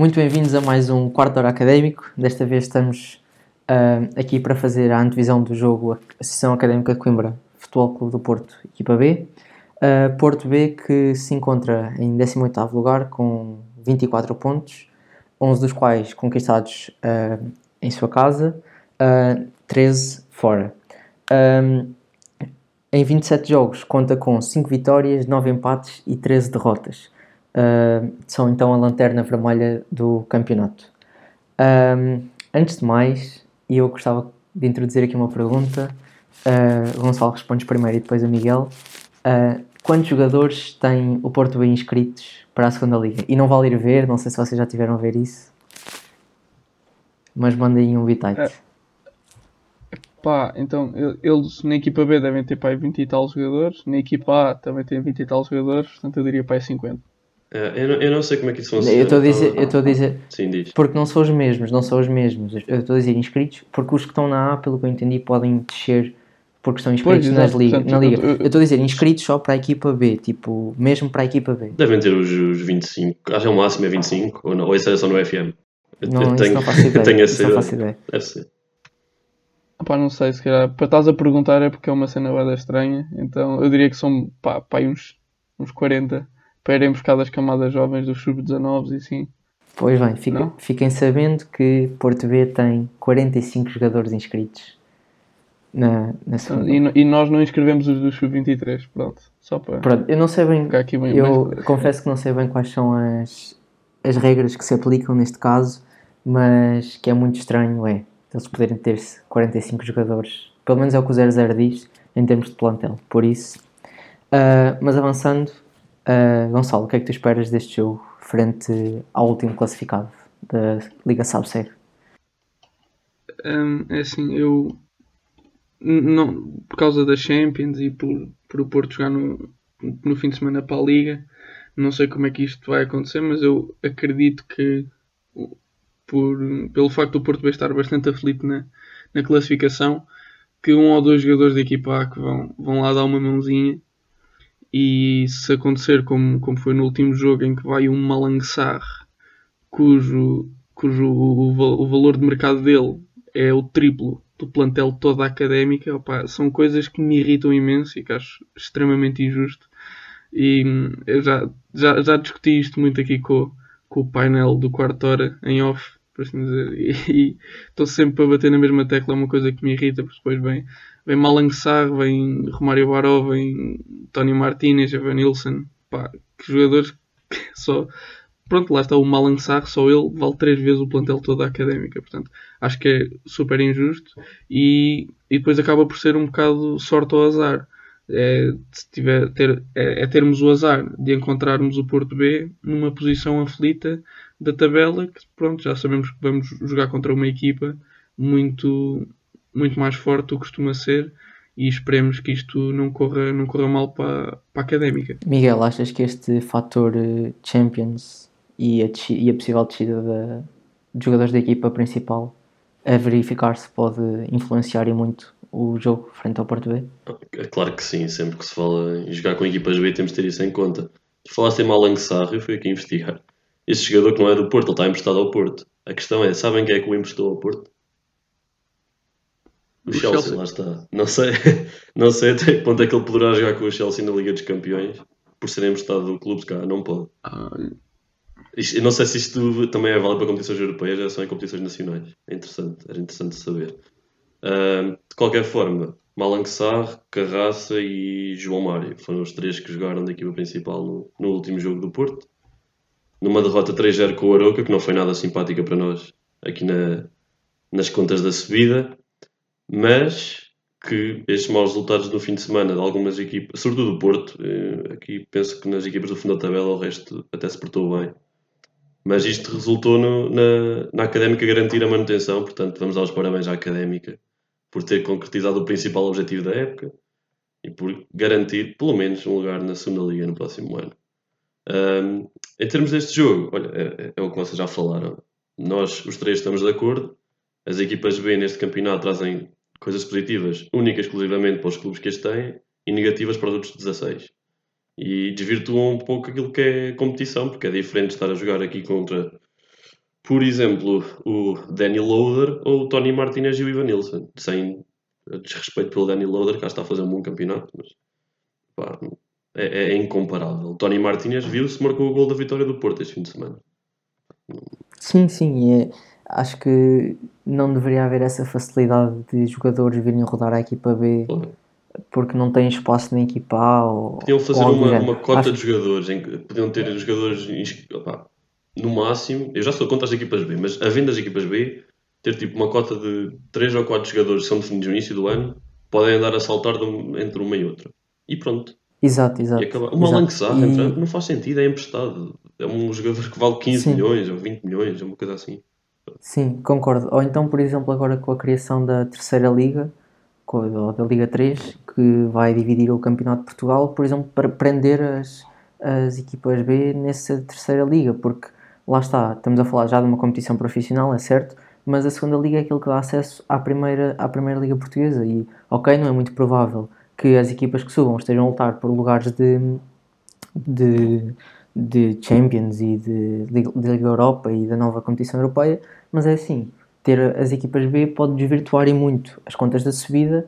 Muito bem-vindos a mais um quarto hora académico. Desta vez estamos uh, aqui para fazer a antevisão do jogo Associação Académica de Coimbra, Futebol Clube do Porto, equipa B. Uh, Porto B que se encontra em 18º lugar com 24 pontos, 11 dos quais conquistados uh, em sua casa, 13 fora. Um, em 27 jogos conta com 5 vitórias, 9 empates e 13 derrotas. Uh, são então a lanterna vermelha do campeonato. Um, antes de mais, eu gostava de introduzir aqui uma pergunta. Uh, Gonçalo responde primeiro e depois a Miguel. Uh, quantos jogadores tem o Porto B inscritos para a segunda liga? E não vale ir ver, não sei se vocês já tiveram a ver isso. Mas mandem um bitite. É. Pá, então eles na equipa B devem ter pai 20 e tal jogadores, na equipa A também tem 20 e tal jogadores, portanto eu diria pai 50. É, eu, não, eu não sei como é que isso funciona. Eu estou a dizer, eu estou a dizer Sim, diz. porque não são os mesmos, não são os mesmos. Eu estou a dizer inscritos, porque os que estão na A, pelo que eu entendi, podem descer porque estão inscritos pois, nas liga, portanto, na liga. Eu estou a dizer inscritos só para a equipa B, tipo, mesmo para a equipa B. Devem ter os, os 25, acho que é o máximo é 25, ou, não, ou isso é só no FM. Não, eu tenho, não faço ideia. tenho essa não faço ideia. Deve ser. Pá, não sei, se calhar, para estás a perguntar é porque é uma cena bada estranha, então eu diria que são pá, pá uns, uns 40 para irem buscar das camadas jovens dos sub-19 e assim. Pois bem, fiquem, fiquem sabendo que Porto B tem 45 jogadores inscritos na, na segunda. E, e nós não inscrevemos os dos sub-23, pronto, só para. Pronto, eu não sei bem, aqui bem eu mais... confesso que não sei bem quais são as, as regras que se aplicam neste caso, mas que é muito estranho, é eles poderem ter 45 jogadores. Pelo menos é o que o 00 diz em termos de plantel. Por isso. Uh, mas avançando, uh, Gonçalo, o que é que tu esperas deste jogo frente ao último classificado da Liga Sabseiro? Um, é assim, eu não, por causa da Champions e por, por o Porto jogar no, no fim de semana para a Liga, não sei como é que isto vai acontecer, mas eu acredito que por, pelo facto do Porto estar bastante aflito na, na classificação, que um ou dois jogadores da equipa A que vão, vão lá dar uma mãozinha e se acontecer como, como foi no último jogo em que vai um Malançar cujo, cujo o, o, valor de mercado dele é o triplo do plantel toda a académica, opa, são coisas que me irritam imenso e que acho extremamente injusto. E hum, eu já, já, já discuti isto muito aqui com, com o painel do quarto hora em off por assim dizer. E estou sempre a bater na mesma tecla, é uma coisa que me irrita, porque depois vem, vem Malang Sarr, vem Romário Baró, vem Tony Martinez, Evan Nilsson, pá, que jogadores que só. Pronto, lá está o Malang Sarr, só ele vale três vezes o plantel todo da académica, portanto acho que é super injusto e, e depois acaba por ser um bocado sorte ao azar. É, tiver, ter, é, é, termos o azar de encontrarmos o Porto B numa posição aflita da tabela, que pronto, já sabemos que vamos jogar contra uma equipa muito, muito mais forte do que costuma ser e esperemos que isto não corra, não corra mal para, para a académica. Miguel, achas que este fator eh, Champions e a, e a possível descida da, de jogadores da equipa principal a verificar-se pode influenciar e muito o jogo frente ao Porto B? É claro que sim, sempre que se fala em jogar com equipas B temos de ter isso em conta. Tu falaste em Malang Sarr, eu fui aqui investigar. Este jogador que não é do Porto, ele está emprestado ao Porto. A questão é, sabem quem é que o emprestou ao Porto? O, o Chelsea, Chelsea, lá está. Não sei, não sei até que ponto é que ele poderá jogar com o Chelsea na Liga dos Campeões por ser emprestado do clube, cá não pode. Ah. não sei se isto também é válido para competições europeias ou só em competições nacionais. É interessante, era interessante saber. Uh, de qualquer forma, Malang Sarr, Carraça e João Mário foram os três que jogaram da equipa principal no, no último jogo do Porto numa derrota 3-0 com o Aroca, que não foi nada simpática para nós aqui na, nas contas da subida, mas que estes maus resultados no fim de semana de algumas equipas, sobretudo do Porto, eh, aqui penso que nas equipas do fundo da tabela o resto até se portou bem. Mas isto resultou no, na, na Académica garantir a manutenção, portanto vamos dar os parabéns à Académica por ter concretizado o principal objetivo da época e por garantir pelo menos um lugar na segunda liga no próximo ano. Um, em termos deste jogo, olha, é, é, o que vocês já falaram. Nós, os três, estamos de acordo. As equipas B neste campeonato trazem coisas positivas, únicas exclusivamente para os clubes que as têm, e negativas para os outros 16. E desvirtuam um pouco aquilo que é competição, porque é diferente estar a jogar aqui contra por exemplo, o Danny Loader ou o Tony Martinez e o Ivan Nilsson. Sem desrespeito pelo Danny Loader, que está a fazer um bom campeonato, mas pá, é, é, incomparável. O Tony Martinez viu-se, marcou o gol da vitória do Porto este fim de semana. Sim, sim, é, acho que não deveria haver essa facilidade de jogadores virem rodar a equipa B porque não têm espaço na equipa A. Ou, podiam fazer ou uma, uma cota acho... de jogadores, em que podiam ter jogadores opa, no máximo. Eu já sou contra as equipas B, mas havendo as equipas B, ter tipo uma cota de 3 ou 4 jogadores que são definidos no início do ano, podem andar a saltar entre uma e outra. E pronto. Exato, exato. E acaba... O Malang Sarr e... não faz sentido, é emprestado. É um jogador que vale 15 Sim. milhões ou 20 milhões, é uma coisa assim. Sim, concordo. Ou então, por exemplo, agora com a criação da terceira liga, ou da Liga 3, que vai dividir o Campeonato de Portugal, por exemplo, para prender as, as equipas B nessa terceira liga, porque lá está, estamos a falar já de uma competição profissional, é certo, mas a segunda liga é aquilo que dá acesso à primeira, à primeira liga portuguesa e, ok, não é muito provável que as equipas que subam estejam a lutar por lugares de, de, de Champions e de, de Liga Europa e da nova competição europeia, mas é assim, ter as equipas B pode desvirtuar muito as contas da subida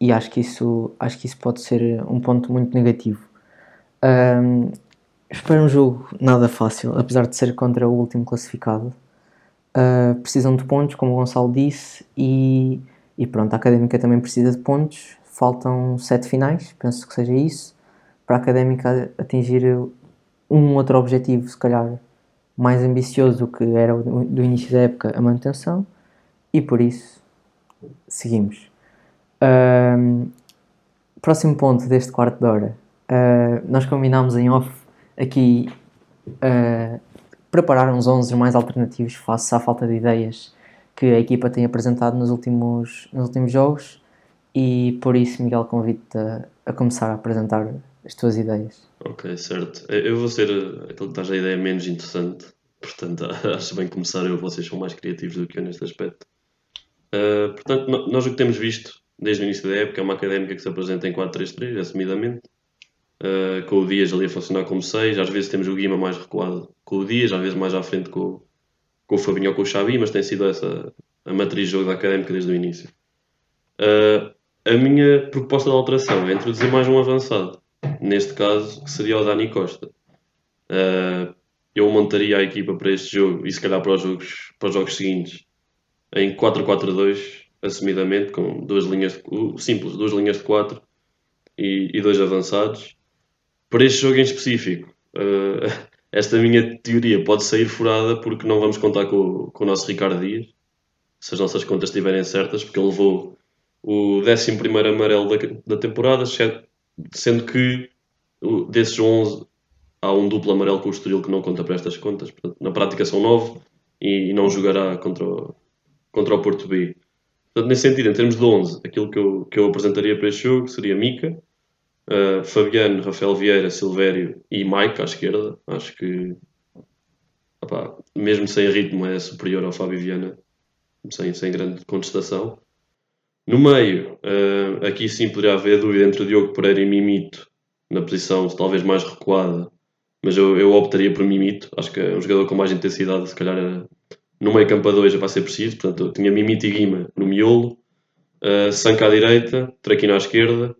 e acho que isso, acho que isso pode ser um ponto muito negativo. Um, espero um jogo nada fácil, apesar de ser contra o último classificado. Uh, precisam de pontos, como o Gonçalo disse, e, e pronto, a Académica também precisa de pontos faltam sete finais, penso que seja isso, para a Académica atingir um outro objetivo, se calhar mais ambicioso do que era do início da época, a manutenção, e por isso seguimos. Um, próximo ponto deste quarto de hora. Uh, nós combinámos em off aqui uh, preparar uns 11 mais alternativos face à falta de ideias que a equipa tem apresentado nos últimos, nos últimos jogos e por isso, Miguel, convido-te a, a, começar a apresentar as tuas ideias. Ok, certo. Eu vou ser aquele que a ideia menos interessante, portanto, acho bem começar eu, vocês são mais criativos do que eu neste aspecto. Uh, portanto, nós o que temos visto desde o início da época é uma académica que se apresenta em 4-3-3, assumidamente, uh, com o Dias ali a funcionar como 6, às vezes temos o Guima mais recuado com o Dias, às vezes mais à frente com, com o Fabinho ou com o Xavi, mas tem sido essa a matriz de jogo da académica desde o início. Uh, a minha proposta de alteração é introduzir mais um avançado. Neste caso, que seria o Dani Costa. Uh, eu montaria a equipa para este jogo e se calhar para os jogos, para os jogos seguintes em 4-4-2, assumidamente, com duas linhas de, simples, duas linhas de 4 e, e dois avançados. Para este jogo em específico, uh, esta minha teoria pode sair furada porque não vamos contar com, com o nosso Ricardo Dias, se as nossas contas estiverem certas, porque ele levou o 11 amarelo da, da temporada, sendo que desses 11 há um duplo amarelo com o Estoril que não conta para estas contas. Portanto, na prática são 9 e, e, não jogará contra o, contra o Porto B. Portanto, nesse sentido, em termos de 11, aquilo que eu, que eu apresentaria para este jogo seria Mica, uh, Fabiano, Rafael Vieira, Silvério e Mike à esquerda. Acho que, mesmo sem ritmo, é superior ao Fábio Viana, sem, sem grande contestação. No meio, uh, aqui sim poderia haver dúvida entre o Diogo Pereira e Mimito, na posição talvez mais recuada, mas eu, eu optaria por Mimito. Acho que é um jogador com mais intensidade, se calhar era, no meio campo a dois vai ser preciso. Portanto, tinha Mimito e Guima no miolo, uh, Sanca à direita, Traquina à esquerda.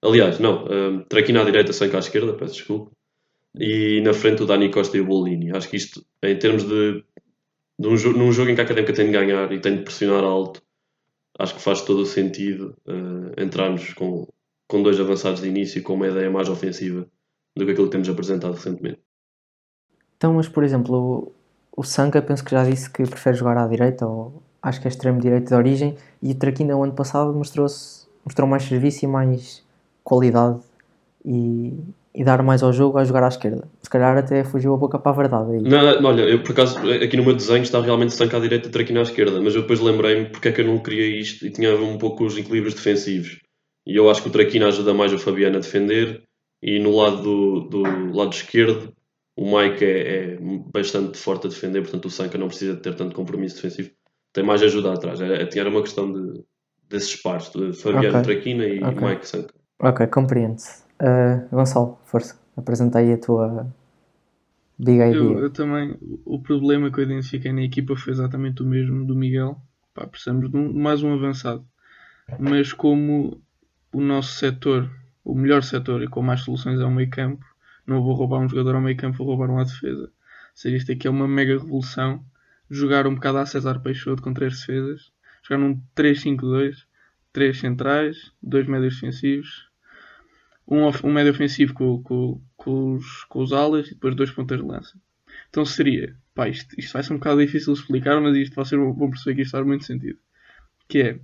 Aliás, não, uh, Traquina à direita, Sanca à esquerda, peço desculpa. E na frente o Dani Costa e o Bolini. Acho que isto, em termos de, de um, num jogo em que a Académica tem de ganhar e tem de pressionar alto, acho que faz todo o sentido uh, entrarmos com, com dois avançados de início com uma ideia mais ofensiva do que aquilo que temos apresentado recentemente. Então, mas por exemplo, o, o Sanka penso que já disse que prefere jogar à direita, ou acho que é extremo direito de origem, e o Traquina no ano passado mostrou mostrou mais serviço e mais qualidade e, e dar mais ao jogo a jogar à esquerda. Se calhar até fugiu a boca para a verdade. Aí. Não, não, olha, eu por acaso aqui no meu desenho está realmente estanque à direita e traquina à esquerda, mas eu depois lembrei-me porque é que eu não queria isto e tinha um pouco os equilíbrios defensivos. E eu acho que o Traquina ajuda mais o Fabiano a defender e no lado do, do lado esquerdo o Mike é, é, bastante forte a defender, portanto o Sanka não precisa de ter tanto compromisso defensivo. Tem mais ajuda atrás. Era, era uma questão de, desses pares, de Fabiano okay. Traquina e okay. Mike Sanka. Ok, compreendo. Uh, Gonçalo, força, apresenta aí a tua. Diga aí, Eu, eu também, o problema que eu identifiquei na equipa foi exatamente o mesmo do Miguel. Pá, precisamos de um- mais um avançado. Mas como o nosso setor, o melhor setor e com mais soluções é o meio campo, não vou roubar um jogador ao meio campo, vou roubar um à defesa. Seja, isto aqui é uma mega revolução. Jogar um bocado a César Peixoto com três defesas. Jogar num 3-5-2, três centrais, dois médios defensivos, um, um médio ofensivo com, com- com os, com os alas e depois dois pontas de lança. Então seria, pá, isto, isto vai ser um bocado difícil de explicar, mas isto vocês vão perceber que isto faz muito sentido. Que é,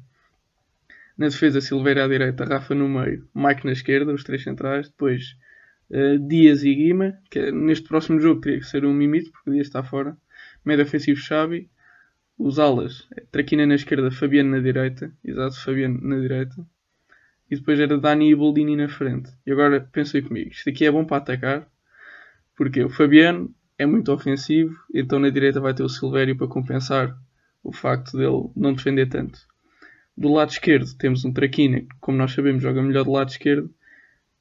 na defesa Silveira à direita, Rafa no meio, Mike na esquerda, os três centrais, depois eh, Dias e Guima, que é- neste próximo jogo teria que ser um mimito, porque o Dias está fora, médio ofensivo Xavi, os alas, Traquina na esquerda, Fabiano na direita, exato, Fabiano na direita, e depois era Dani e Boldini na frente. E agora pensei comigo, isto aqui é bom para atacar, porque o Fabiano é muito ofensivo, então na direita vai ter o Silvério para compensar o facto dele não defender tanto. Do lado esquerdo temos um Traquina, que como nós sabemos joga melhor do lado esquerdo,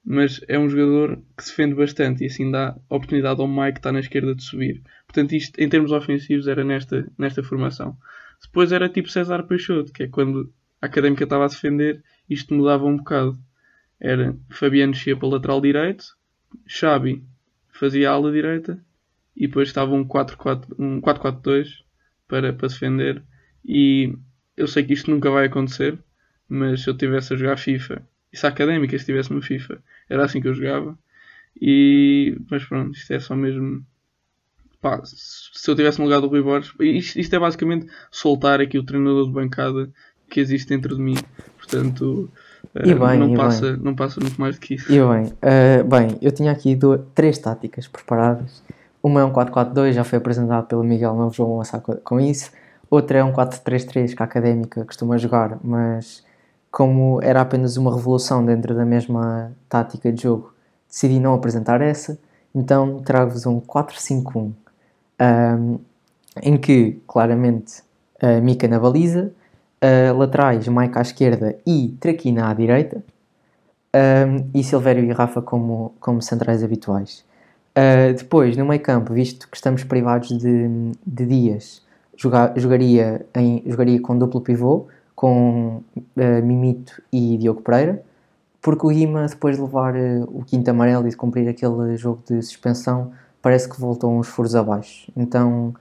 mas é um jogador que defende bastante e assim dá oportunidade ao Mike que está na esquerda de subir. Portanto, isto em termos ofensivos era nesta, nesta formação. Depois era tipo César Peixoto, que é quando Académica estava a defender, isto mudava um bocado. Era Fabiano descia para o lateral direito, Xabi fazia a ala direita e depois estava um 4-4 um 4-4-2 para, para defender. E eu sei que isto nunca vai acontecer, mas se eu estivesse a jogar FIFA e se a Académica estivesse no FIFA, era assim que eu jogava. E, mas pronto, isto é só mesmo. Pá, se eu tivesse no lugar do Rui Borges, isto, isto é basicamente soltar aqui o treinador de bancada que existe dentro de mim. Portanto, E bem, não, passa, não passa muito mais do que isso. E bem, eh, bem, eu tinha aqui duas, três táticas preparadas. Uma é um 4-4-2, já foi apresentado pelo Miguel, não vos vou avançar co- com isso. Outra é um 4-3-3 que a Académica costuma jogar, mas como era apenas uma revolução dentro da mesma tática de jogo, decidi não apresentar essa. Então trago-vos um 4-5-1, ahm, em que claramente a Mica na baliza, ah, laterais Mike à esquerda e Traquina à direita. Um, e Silvério e Rafa como, como centrais habituais. Uh, depois, no meio campo, visto que estamos privados de, de dias, joga- jogaria, em, jogaria com duplo pivô, com uh, Mimito e Diogo Pereira, porque o Guima, depois de levar uh, o quinto amarelo e de cumprir aquele jogo de suspensão, parece que voltou uns furos abaixo. Então,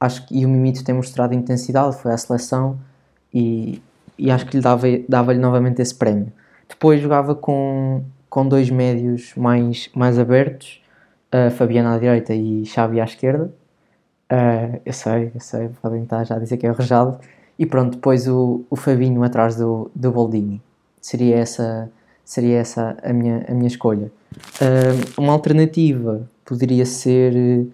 acho que e o Mimito tem mostrado intensidade, foi à seleção e, e acho que lhe dava, dava-lhe novamente esse prémio. Depois jogava com, com dois médios mais, mais abertos, uh, Fabiano à direita e Xavi à esquerda. Uh, eu sei, eu sei, podem estar já a dizer que é arrojado. E pronto, depois o, o Fabinho atrás do, do Boldini. Seria essa, seria essa a, minha, a minha escolha. Uh, uma alternativa poderia ser,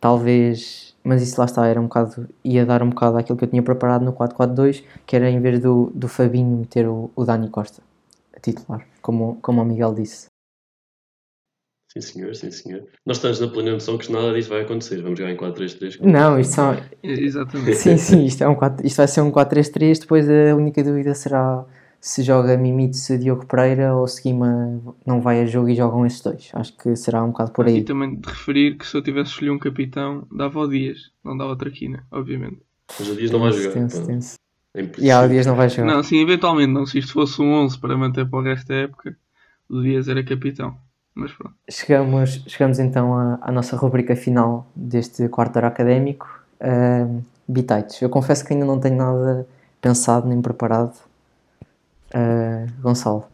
talvez, mas isso lá está, era um bocado, ia dar um bocado àquilo que eu tinha preparado no 4-4-2, que era em vez do, do Fabinho meter o, o Dani Costa a titular, como, como o Miguel disse. Sim, senhor, sim, senhor. Nós estamos na plena noção que nada disso vai acontecer. Vamos jogar em 4-3-3. Não, isto são, Exatamente. Sim, sim, isto, é um 4, isto vai ser um 4-3-3. Depois a única dúvida será se joga Mimitsu Diogo Pereira ou se Guima não vai a jogo e jogam esses dois. Acho que será um bocado por E aí. também de referir que se eu tivesse escolhido um capitão, dava o Dias, não dava a Traquina, obviamente. Mas o Dias não vai jogar. tenso, tenso. É E há impossível. dias não vai jogar. Não, sim, eventualmente não. Se isto fosse um 11 para manter para o resto da época, o Dias era capitão. Mas pronto. Chegamos, chegamos então à, à nossa rubrica final deste quarto hora académico. Uh, Bitites. Eu confesso que ainda não tenho nada pensado nem preparado. Uh, Gonçalo.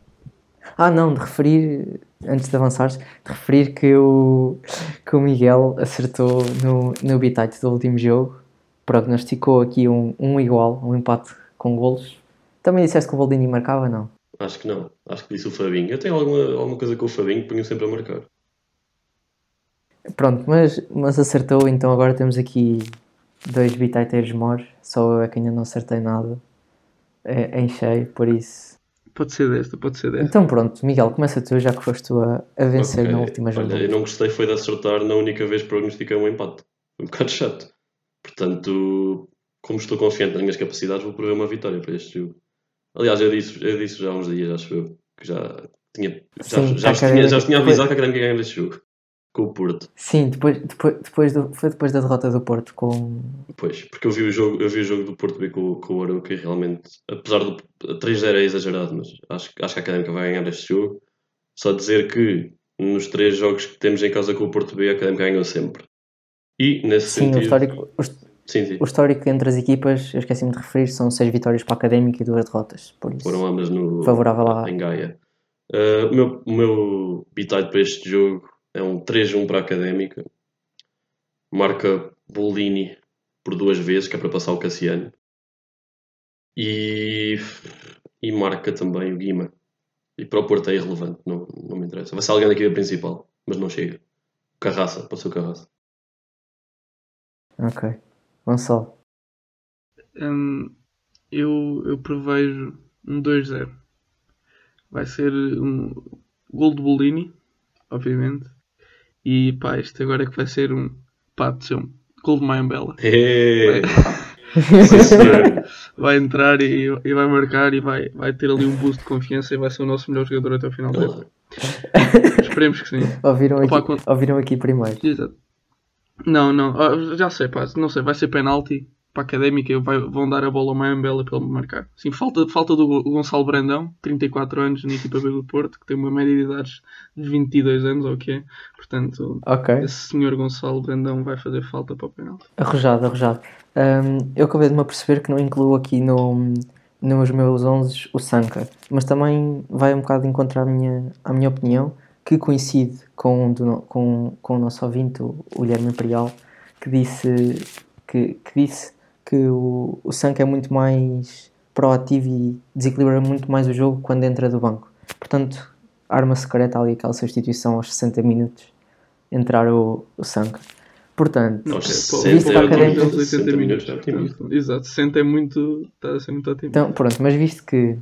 Ah, não, de referir, antes de avançares, de referir que o, que o Miguel acertou no, no Bitite do último jogo. Prognosticou aqui um, um igual, um empate com golos. Também disseste que o Boldini marcava, não? Acho que não. Acho que disse o Fabinho. Eu tenho alguma, alguma coisa com o Fabinho que ponho sempre a marcar. Pronto, mas, mas acertou, então agora temos aqui dois bititeiros mores, só eu é que ainda não acertei nada é, em cheio, por isso. Pode ser desta, pode ser desta. Então pronto, Miguel, começa tu, já que foste tu a, a vencer Ok. na última Olha, jogada. eu não gostei foi de acertar na única vez que prognostiquei um empate. Foi um bocado chato. Portanto, como estou confiante nas minhas capacidades, vou prever uma vitória para este jogo. Aliás, eu disse, eu disse já há uns dias, acho eu, que já tinha, já, Sim, já, vos tinha, já tinha avisado que a Académica ganhava este jogo. Com o Porto. Sim, depois, depois, depois do, foi depois da derrota do Porto com. Pois, porque eu vi o jogo, eu vi o jogo do Porto B com, com o Arouca e realmente, apesar do 3-0 é exagerado, mas acho, acho que a Académica vai ganhar este jogo. Só dizer que nos três jogos que temos em casa com o Porto B, a Académica ganhou sempre. E nesse Sim, sentido. o histórico, o, Sim, sim. o histórico entre as equipas, eu esqueci-me de referir, são seis vitórias para a Académica e duas derrotas. Por isso, Foram ambas no, favorável à. em Gaia. Uh, o meu, o meu bitite para este jogo é um 3-1 para a Académica. Marca Bolini por duas vezes, que é para passar o Cassiano. E, e marca também o Guima. E para o Porto é irrelevante, não, não me interessa. Vai ser alguém da equipa principal, mas não chega. Carraça, pode ser o Carraça. Ok. Gonçalo. Hum, eu, eu prevejo um 2-0. Vai ser um gol de Bolini, obviamente. E pá, isto agora é que vai ser um pá, de ser um gol. Hey! Sim, senhor. vai entrar e, e vai marcar e vai, vai ter ali um boost de confiança e vai ser o nosso melhor jogador até o final da época. Esperemos que sim. Ouviram aqui, Opa, quando- ouviram aqui primeiro. Exato. Não, não, ah, já sei, pá, não sei, vai ser penalti para a académica e vai- vão dar a bola ao Mayambela para ele marcar. Sim, falta, falta do Go- Gonçalo Brandão, 34 anos, na equipa B do Porto, que tem uma média de idades de 22 anos, ou o que é. Portanto, Ok. esse senhor Gonçalo Brandão vai fazer falta para o penalti. Arrojado, arrojado. Hum, eu acabei de me aperceber que não incluo aqui no, nos meus 11 o Sanka, mas também vai um bocado encontrar a minha, a minha opinião, que coincide com, o do com, com o nosso ouvinte, o, o Guilherme Imperial, que disse que, que, disse que o, o Sanka é muito mais proativo e desequilibra muito mais o jogo quando entra do banco. Portanto, arma secreta ali aquela substituição aos 60 minutos, entrar o, o Sanka. Portanto, é, 60 visto para a académica- 60 minutos é Exato, 60 é muito. Está a ser muito otimista. Então, pronto, mas visto que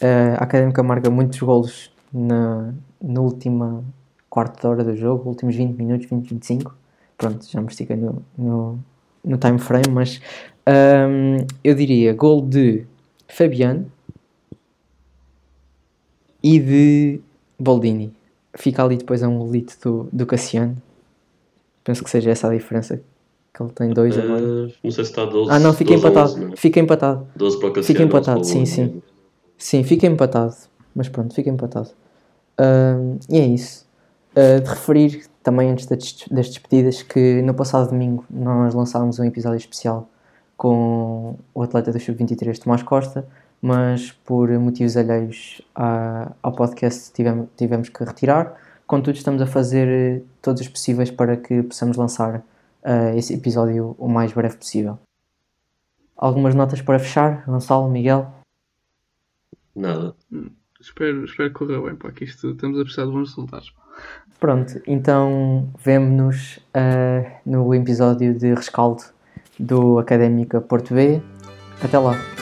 eh, a Académica marca muitos golos na, na última quarta de hora do jogo, últimos 20 minutos, 20, 25, pronto, já me estiquei no, no, no time frame, mas ahm, eu diria gol de Fabiano e de Boldini. Fica ali depois a um golito do, do Cassiano. Penso que seja essa a diferença. Que ele tem dois agora. Uh, não sei se está 12. Ah, não, fica 12 a empatado. 11, não é? Fica empatado. 12 para o Cassiano. Fica 11 empatado, sim, sim. Sim, fica empatado. Mas pronto, fica empatado. E é isso. Ah, de referir também antes das, das despedidas que no passado domingo nós lançámos um episódio especial com o atleta do Sub-23 Tomás Costa, mas por motivos alheios à- ao podcast tivemos, tivemos que retirar. Contudo, estamos a fazer eh, todos os possíveis para que possamos lançar ah, esse episódio o mais breve possível. Algumas notas para fechar, Gonçalo, Miguel? Nada. Espero, espero que corra bem, pá, que isto estamos a precisar de bons resultados. Pronto, então vemo-nos ah, no episódio de rescaldo do Académica Porto B. Até lá!